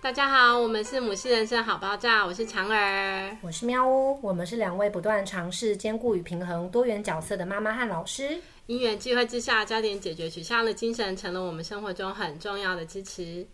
大家好，我们是母系人生好爆炸，我是长儿，我是喵呜，我们是两位不断尝试兼顾与平衡多元角色的妈妈和老师。因缘际会之下，焦点解决取向的精神成了我们生活中很重要的支持。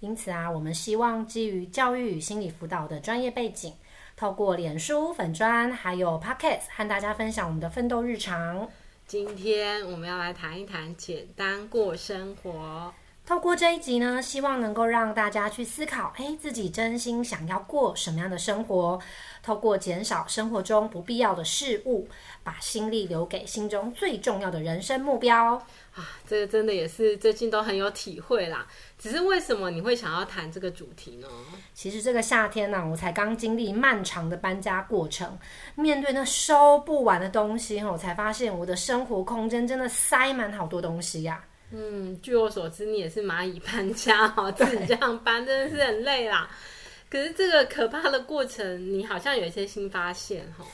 因此啊，我们希望基于教育与心理辅导的专业背景，透过脸书粉砖还有 Pocket 和大家分享我们的奋斗日常。今天我们要来谈一谈简单过生活。透过这一集呢，希望能够让大家去思考，哎，自己真心想要过什么样的生活？透过减少生活中不必要的事物，把心力留给心中最重要的人生目标。啊，这个真的也是最近都很有体会啦。只是为什么你会想要谈这个主题呢？其实这个夏天呢，我才刚经历漫长的搬家过程，面对那收不完的东西，我才发现我的生活空间真的塞满好多东西呀。嗯，据我所知，你也是蚂蚁搬家哦，自己这样搬真的是很累啦。可是这个可怕的过程，你好像有一些新发现哈。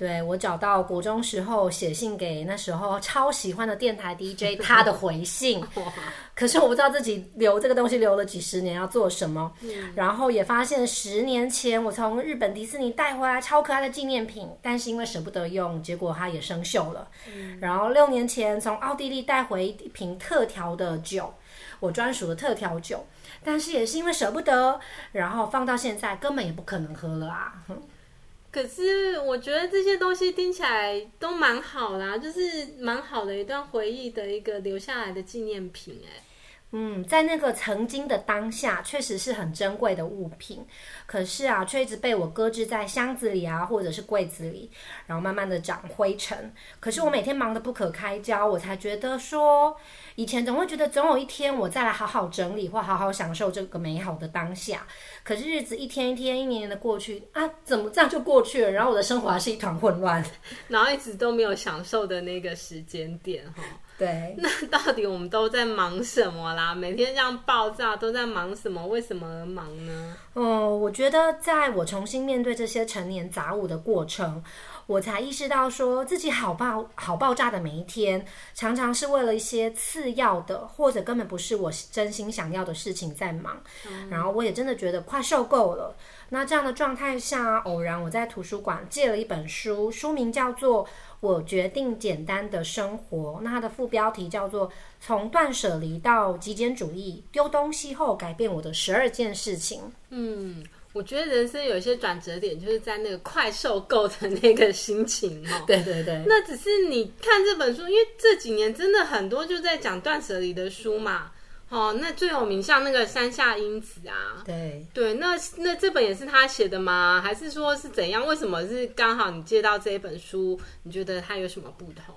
对，我找到国中时候写信给那时候超喜欢的电台 DJ 他的回信，可是我不知道自己留这个东西留了几十年要做什么。嗯、然后也发现十年前我从日本迪士尼带回来超可爱的纪念品，但是因为舍不得用，结果它也生锈了。嗯、然后六年前从奥地利带回一瓶特调的酒，我专属的特调酒，但是也是因为舍不得，然后放到现在根本也不可能喝了啊。可是我觉得这些东西听起来都蛮好啦，就是蛮好的一段回忆的一个留下来的纪念品，哎。嗯，在那个曾经的当下，确实是很珍贵的物品。可是啊，却一直被我搁置在箱子里啊，或者是柜子里，然后慢慢的长灰尘。可是我每天忙得不可开交，我才觉得说，以前总会觉得总有一天我再来好好整理或好好享受这个美好的当下。可是日子一天一天、一年年的过去啊，怎么这样就过去了？然后我的生活还是一团混乱，然后一直都没有享受的那个时间点哈。对，那到底我们都在忙什么啦？每天这样爆炸，都在忙什么？为什么而忙呢？哦，我觉得在我重新面对这些成年杂物的过程，我才意识到说自己好爆好爆炸的每一天，常常是为了一些次要的，或者根本不是我真心想要的事情在忙。嗯，然后我也真的觉得快受够了。那这样的状态下，偶然我在图书馆借了一本书，书名叫做。我决定简单的生活。那它的副标题叫做《从断舍离到极简主义：丢东西后改变我的十二件事情》。嗯，我觉得人生有一些转折点，就是在那个快受够的那个心情哦。对对对。那只是你看这本书，因为这几年真的很多就在讲断舍离的书嘛。哦，那最有名像那个山下英子啊，对对，那那这本也是他写的吗？还是说是怎样？为什么是刚好你借到这一本书？你觉得它有什么不同？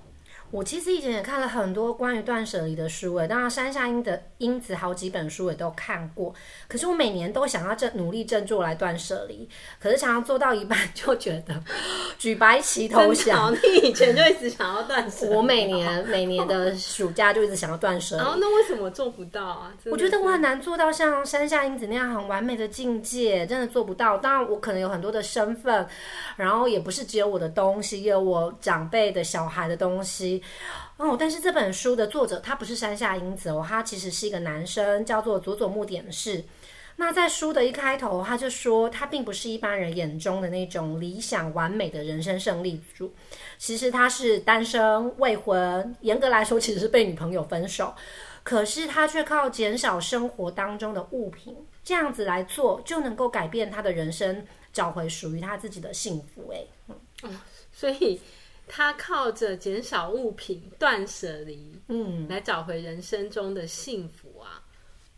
我其实以前也看了很多关于断舍离的书，诶，当然山下英的英子好几本书也都看过。可是我每年都想要振努力振作来断舍离，可是常常做到一半 就觉得举白旗投降。你以前就一直想要断舍离，我每年每年的暑假就一直想要断舍离。然后那为什么做不到啊？我觉得我很难做到像山下英子那样很完美的境界，真的做不到。当然我可能有很多的身份，然后也不是只有我的东西，也有我长辈的小孩的东西。哦，但是这本书的作者他不是山下英子哦，他其实是一个男生，叫做佐佐木典士。那在书的一开头，他就说他并不是一般人眼中的那种理想完美的人生胜利组。其实他是单身未婚，严格来说其实是被女朋友分手，可是他却靠减少生活当中的物品，这样子来做就能够改变他的人生，找回属于他自己的幸福。哎，嗯，所以。他靠着减少物品、断舍离，嗯，来找回人生中的幸福啊！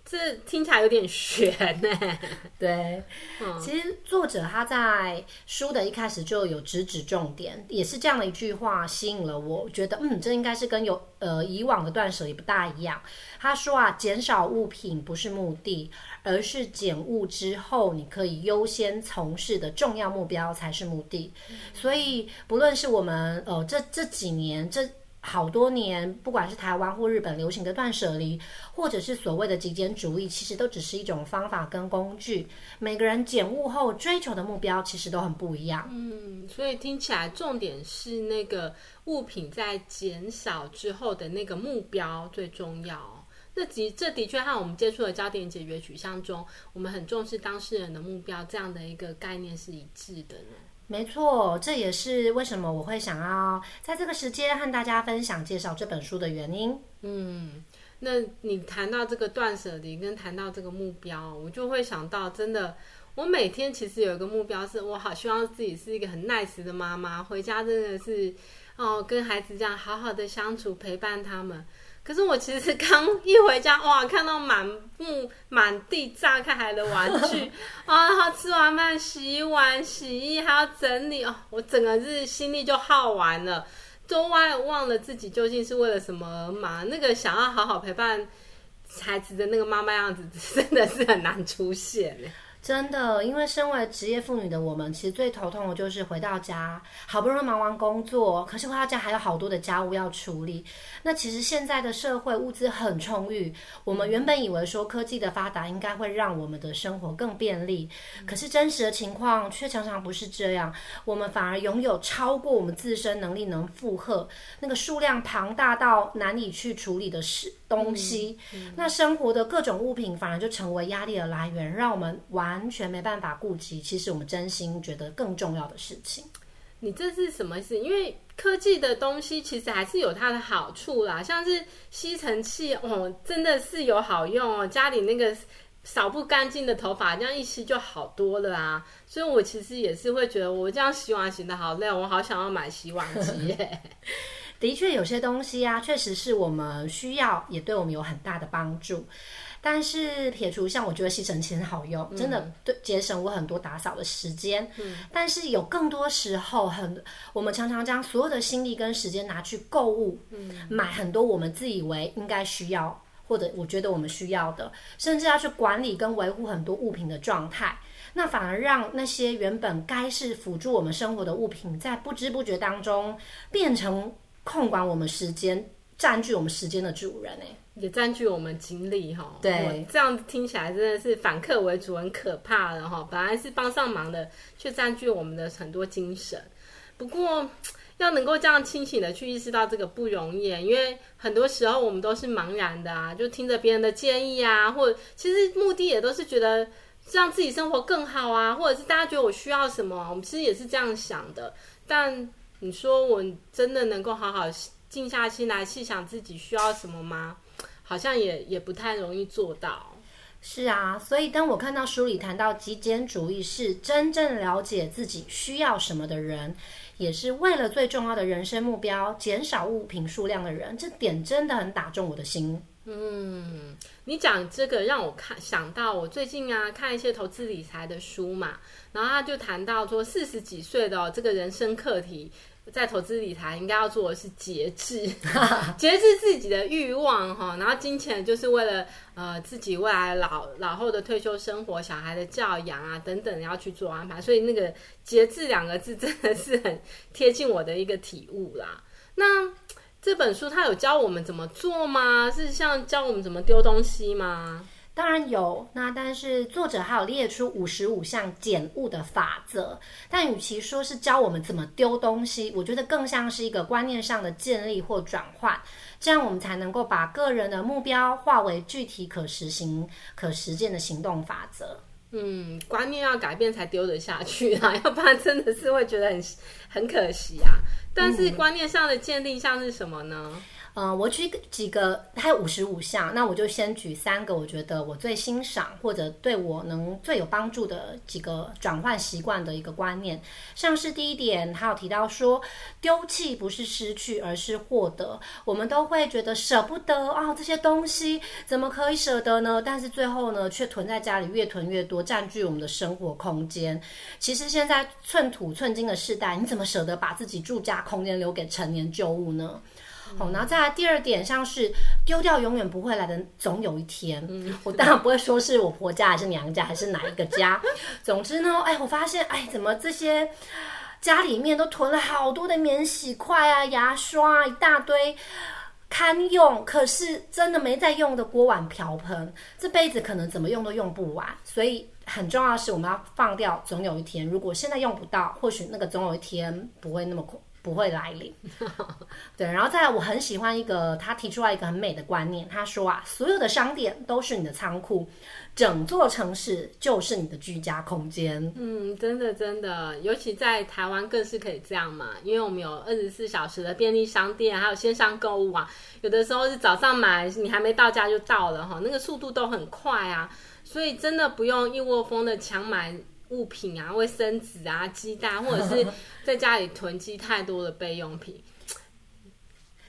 这听起来有点悬呢。对，嗯，其实作者他在书的一开始就有直指重点，也是这样的一句话吸引了我，觉得嗯，这应该是跟有呃以往的断舍离不大一样。他说啊，减少物品不是目的。而是减物之后，你可以优先从事的重要目标才是目的。嗯、所以，不论是我们呃这这几年这好多年，不管是台湾或日本流行的断舍离，或者是所谓的极简主义，其实都只是一种方法跟工具。每个人减物后追求的目标其实都很不一样。嗯，所以听起来重点是那个物品在减少之后的那个目标最重要。那的这的确和我们接触的焦点解决取向中，我们很重视当事人的目标这样的一个概念是一致的呢。没错，这也是为什么我会想要在这个时间和大家分享介绍这本书的原因。嗯，那你谈到这个断舍离，跟谈到这个目标，我就会想到，真的，我每天其实有一个目标是，我好希望自己是一个很 nice 的妈妈，回家真的是哦，跟孩子这样好好的相处，陪伴他们。可是我其实刚一回家，哇，看到满目满地炸开来的玩具，啊，然后吃完饭洗碗、洗衣还要整理，哦，我整个日心力就耗完了，都忘忘了自己究竟是为了什么而忙。那个想要好好陪伴孩子的那个妈妈样子，真的是很难出现。真的，因为身为职业妇女的我们，其实最头痛的就是回到家，好不容易忙完工作，可是回到家还有好多的家务要处理。那其实现在的社会物资很充裕，我们原本以为说科技的发达应该会让我们的生活更便利，可是真实的情况却常常不是这样，我们反而拥有超过我们自身能力能负荷，那个数量庞大到难以去处理的事东西，那生活的各种物品反而就成为压力的来源，让我们完。全没办法顾及，其实我们真心觉得更重要的事情。你这是什么意思？因为科技的东西其实还是有它的好处啦，像是吸尘器哦，真的是有好用哦。家里那个扫不干净的头发，这样一吸就好多了啊。所以我其实也是会觉得，我这样洗碗洗的好累，我好想要买洗碗机耶。的确，有些东西啊，确实是我们需要，也对我们有很大的帮助。但是撇除像我觉得吸尘器很好用，嗯、真的对节省我很多打扫的时间。嗯，但是有更多时候很，很我们常常将所有的心力跟时间拿去购物，嗯，买很多我们自以为应该需要或者我觉得我们需要的，甚至要去管理跟维护很多物品的状态，那反而让那些原本该是辅助我们生活的物品，在不知不觉当中变成控管我们时间、占据我们时间的主人哎。也占据我们精力哈，对，这样听起来真的是反客为主，很可怕的哈。本来是帮上忙的，却占据我们的很多精神。不过，要能够这样清醒的去意识到这个不容易，因为很多时候我们都是茫然的啊，就听着别人的建议啊，或者其实目的也都是觉得让自己生活更好啊，或者是大家觉得我需要什么，我们其实也是这样想的。但你说我真的能够好好静下心来细想自己需要什么吗？好像也也不太容易做到。是啊，所以当我看到书里谈到极简主义是真正了解自己需要什么的人，也是为了最重要的人生目标减少物品数量的人，这点真的很打中我的心。嗯，你讲这个让我看想到我最近啊看一些投资理财的书嘛，然后他就谈到说四十几岁的、哦、这个人生课题。在投资理财应该要做的是节制，节制自己的欲望哈，然后金钱就是为了呃自己未来老老后的退休生活、小孩的教养啊等等要去做安排，所以那个节制两个字真的是很贴近我的一个体悟啦。那这本书它有教我们怎么做吗？是像教我们怎么丢东西吗？当然有，那但是作者还有列出五十五项减物的法则，但与其说是教我们怎么丢东西，我觉得更像是一个观念上的建立或转换，这样我们才能够把个人的目标化为具体可实行、可实践的行动法则。嗯，观念要改变才丢得下去啊，要不然真的是会觉得很很可惜啊。但是观念上的建立像是什么呢？嗯嗯、我举几个，还有五十五项，那我就先举三个，我觉得我最欣赏或者对我能最有帮助的几个转换习惯的一个观念。像是第一点，还有提到说，丢弃不是失去，而是获得。我们都会觉得舍不得啊、哦，这些东西怎么可以舍得呢？但是最后呢，却囤在家里，越囤越多，占据我们的生活空间。其实现在寸土寸金的时代，你怎么舍得把自己住家空间留给陈年旧物呢？好，然后再来第二点，像是丢掉永远不会来的，总有一天。嗯，我当然不会说是我婆家还是娘家还是哪一个家。总之呢，哎，我发现，哎，怎么这些家里面都囤了好多的免洗筷啊、牙刷啊，一大堆堪用，可是真的没在用的锅碗瓢盆，这辈子可能怎么用都用不完。所以很重要的是，我们要放掉总有一天。如果现在用不到，或许那个总有一天不会那么不会来临。对，然后再来，我很喜欢一个他提出来一个很美的观念，他说啊，所有的商店都是你的仓库，整座城市就是你的居家空间。嗯，真的真的，尤其在台湾更是可以这样嘛，因为我们有二十四小时的便利商店，还有线上购物啊，有的时候是早上买，你还没到家就到了哈，那个速度都很快啊，所以真的不用一窝蜂的抢买。物品啊，卫生纸啊，鸡蛋，或者是 在家里囤积太多的备用品。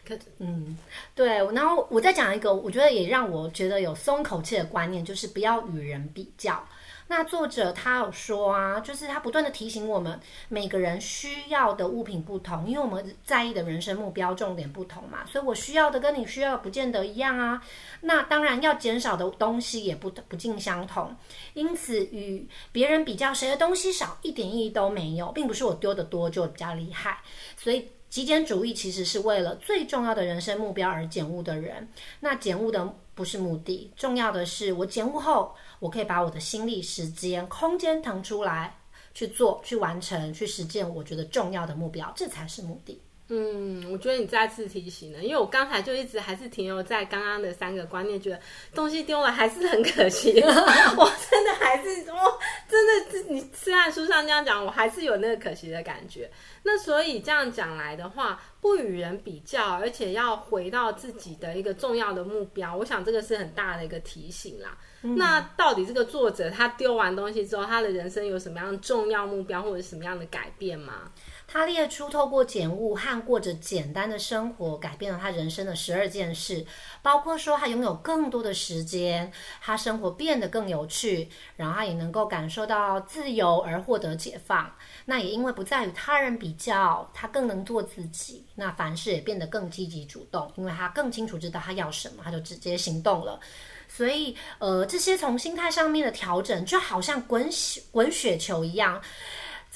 可嗯，对。然后我再讲一个，我觉得也让我觉得有松口气的观念，就是不要与人比较。那作者他有说啊，就是他不断的提醒我们，每个人需要的物品不同，因为我们在意的人生目标重点不同嘛，所以我需要的跟你需要不见得一样啊。那当然要减少的东西也不不尽相同，因此与别人比较谁的东西少一点意义都没有，并不是我丢的多就比较厉害。所以极简主义其实是为了最重要的人生目标而减物的人。那减物的不是目的，重要的是我减物后。我可以把我的心力、时间、空间腾出来去做、去完成、去实践我觉得重要的目标，这才是目的。嗯，我觉得你再次提醒了，因为我刚才就一直还是停留在刚刚的三个观念，觉得东西丢了还是很可惜。我真的还是，我真的，你虽然书上这样讲，我还是有那个可惜的感觉。那所以这样讲来的话，不与人比较，而且要回到自己的一个重要的目标，我想这个是很大的一个提醒啦。嗯、那到底这个作者他丢完东西之后，他的人生有什么样重要目标，或者什么样的改变吗？他列出透过减物和过着简单的生活，改变了他人生的十二件事，包括说他拥有更多的时间，他生活变得更有趣，然后他也能够感受到自由而获得解放。那也因为不再与他人比较，他更能做自己。那凡事也变得更积极主动，因为他更清楚知道他要什么，他就直接行动了。所以，呃，这些从心态上面的调整，就好像滚雪滚雪球一样。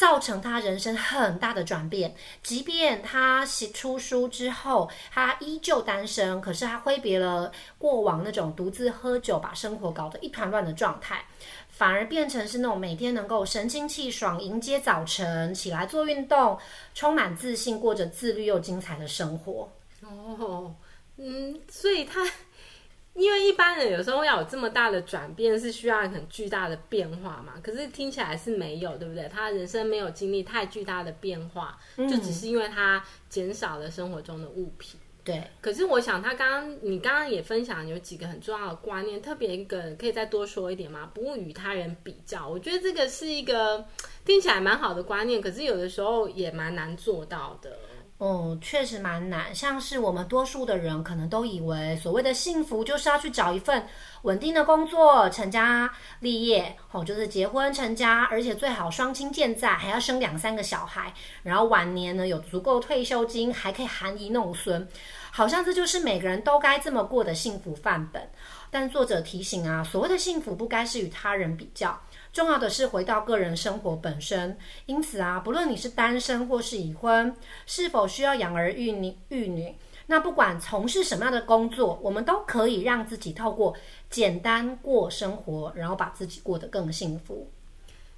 造成他人生很大的转变。即便他写出书之后，他依旧单身，可是他挥别了过往那种独自喝酒把生活搞得一团乱的状态，反而变成是那种每天能够神清气爽迎接早晨，起来做运动，充满自信，过着自律又精彩的生活。哦，嗯，所以他。因为一般人有时候要有这么大的转变，是需要很巨大的变化嘛。可是听起来是没有，对不对？他人生没有经历太巨大的变化，嗯、就只是因为他减少了生活中的物品。对。可是我想，他刚刚你刚刚也分享有几个很重要的观念，特别一个可以再多说一点吗？不与他人比较，我觉得这个是一个听起来蛮好的观念，可是有的时候也蛮难做到的。哦，确实蛮难。像是我们多数的人可能都以为，所谓的幸福就是要去找一份稳定的工作，成家立业，哦，就是结婚成家，而且最好双亲健在，还要生两三个小孩，然后晚年呢有足够退休金，还可以含饴弄孙，好像这就是每个人都该这么过的幸福范本。但作者提醒啊，所谓的幸福不该是与他人比较。重要的是回到个人生活本身，因此啊，不论你是单身或是已婚，是否需要养儿育女育女，那不管从事什么样的工作，我们都可以让自己透过简单过生活，然后把自己过得更幸福。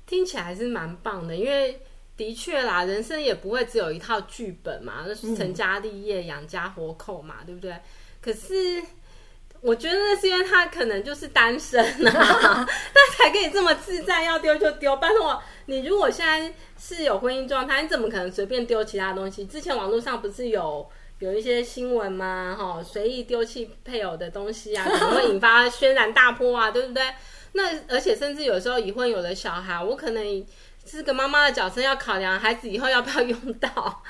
听起来还是蛮棒的，因为的确啦，人生也不会只有一套剧本嘛，就是成家立业、养家活口嘛，对不对？可是。我觉得那是因为他可能就是单身啊，他才可以这么自在，要丢就丢。拜托，你如果现在是有婚姻状态，你怎么可能随便丢其他东西？之前网络上不是有有一些新闻吗？哈，随意丢弃配偶的东西啊，可能会引发轩然大波啊，对不对？那而且甚至有时候已婚有了小孩，我可能是个妈妈的角色，要考量孩子以后要不要用到，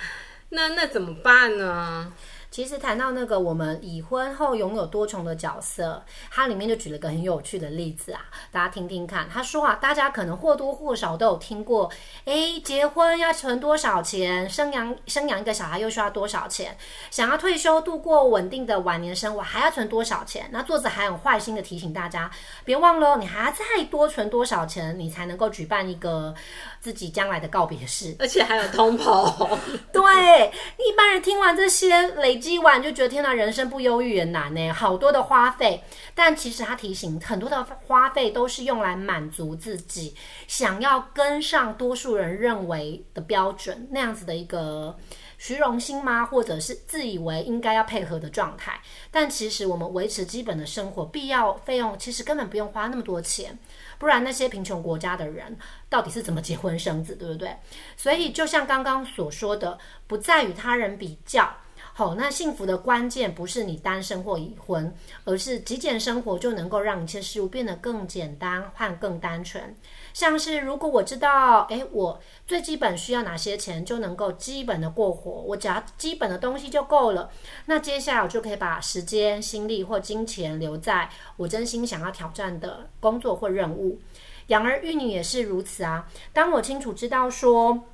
那那怎么办呢？其实谈到那个我们已婚后拥有多重的角色，它里面就举了个很有趣的例子啊，大家听听看。他说啊，大家可能或多或少都有听过，诶，结婚要存多少钱，生养生养一个小孩又需要多少钱，想要退休度过稳定的晚年生活还要存多少钱？那作者还很坏心的提醒大家，别忘了，你还要再多存多少钱，你才能够举办一个自己将来的告别式，而且还有通膨。对，一般人听完这些累。积完就觉得天哪，人生不忧郁也难呢，好多的花费。但其实他提醒，很多的花费都是用来满足自己想要跟上多数人认为的标准那样子的一个虚荣心吗？或者是自以为应该要配合的状态？但其实我们维持基本的生活必要费用，其实根本不用花那么多钱。不然那些贫穷国家的人到底是怎么结婚生子，对不对？所以就像刚刚所说的，不再与他人比较。好，那幸福的关键不是你单身或已婚，而是极简生活就能够让一切事物变得更简单和更单纯。像是如果我知道，诶，我最基本需要哪些钱就能够基本的过活，我只要基本的东西就够了。那接下来我就可以把时间、心力或金钱留在我真心想要挑战的工作或任务。养儿育女也是如此啊。当我清楚知道说，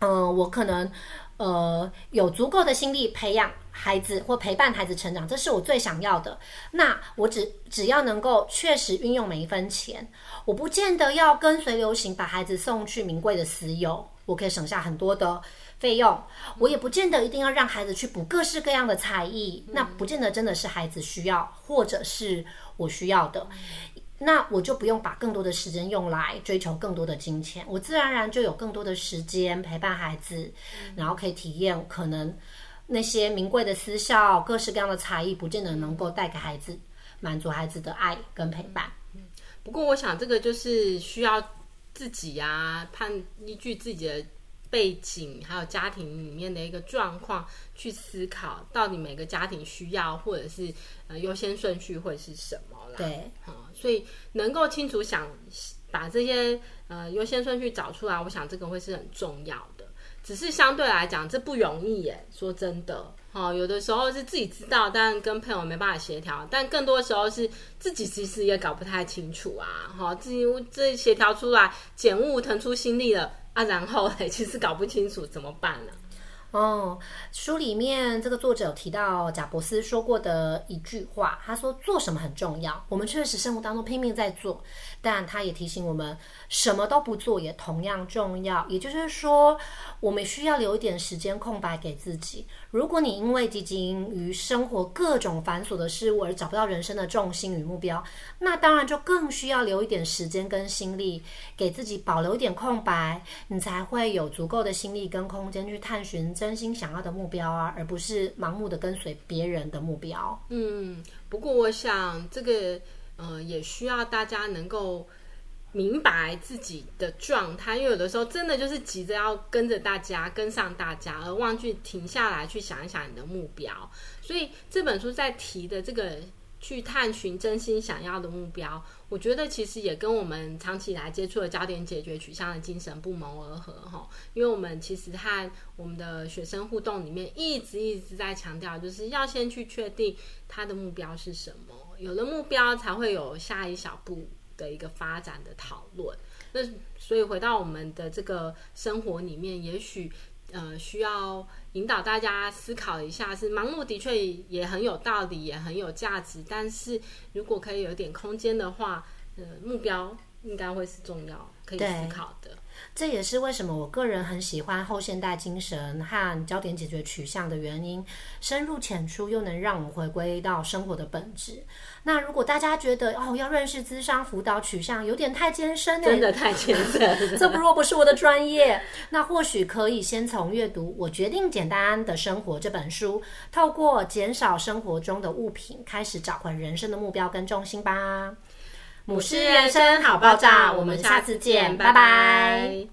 嗯、我可能。呃，有足够的心力培养孩子或陪伴孩子成长，这是我最想要的。那我只只要能够确实运用每一分钱，我不见得要跟随流行把孩子送去名贵的私有，我可以省下很多的费用。我也不见得一定要让孩子去补各式各样的才艺，那不见得真的是孩子需要，或者是我需要的。那我就不用把更多的时间用来追求更多的金钱，我自然而然就有更多的时间陪伴孩子，然后可以体验可能那些名贵的私校、各式各样的才艺，不见得能够带给孩子满足孩子的爱跟陪伴。不过，我想这个就是需要自己啊，判依据自己的背景还有家庭里面的一个状况去思考，到底每个家庭需要或者是呃优先顺序会是什么啦。对，所以能够清楚想把这些呃优先顺序找出来，我想这个会是很重要的。只是相对来讲，这不容易耶。说真的，哈，有的时候是自己知道，但跟朋友没办法协调；但更多的时候是自己其实也搞不太清楚啊，哈，自己这协调出来，检悟腾出心力了啊，然后嘞，其实搞不清楚怎么办呢？哦，书里面这个作者有提到贾伯斯说过的一句话，他说做什么很重要。我们确实生活当中拼命在做，但他也提醒我们，什么都不做也同样重要。也就是说，我们需要留一点时间空白给自己。如果你因为汲汲于生活各种繁琐的事物而找不到人生的重心与目标，那当然就更需要留一点时间跟心力给自己，保留一点空白，你才会有足够的心力跟空间去探寻。真心想要的目标啊，而不是盲目的跟随别人的目标。嗯，不过我想这个呃，也需要大家能够明白自己的状态，因为有的时候真的就是急着要跟着大家，跟上大家，而忘记停下来去想一想你的目标。所以这本书在提的这个。去探寻真心想要的目标，我觉得其实也跟我们长期以来接触的焦点解决取向的精神不谋而合哈。因为我们其实和我们的学生互动里面，一直一直在强调，就是要先去确定他的目标是什么，有了目标才会有下一小步的一个发展的讨论。那所以回到我们的这个生活里面，也许。呃，需要引导大家思考一下，是盲目的确也很有道理，也很有价值。但是如果可以有点空间的话，呃，目标应该会是重要，可以思考的。这也是为什么我个人很喜欢后现代精神和焦点解决取向的原因，深入浅出又能让我们回归到生活的本质。那如果大家觉得哦，要认识智商辅导取向有点太艰深，真的太艰深，这不若不是我的专业，那或许可以先从阅读《我决定简单的生活》这本书，透过减少生活中的物品，开始找回人生的目标跟重心吧。母狮人生好爆炸，我们下次见，拜拜。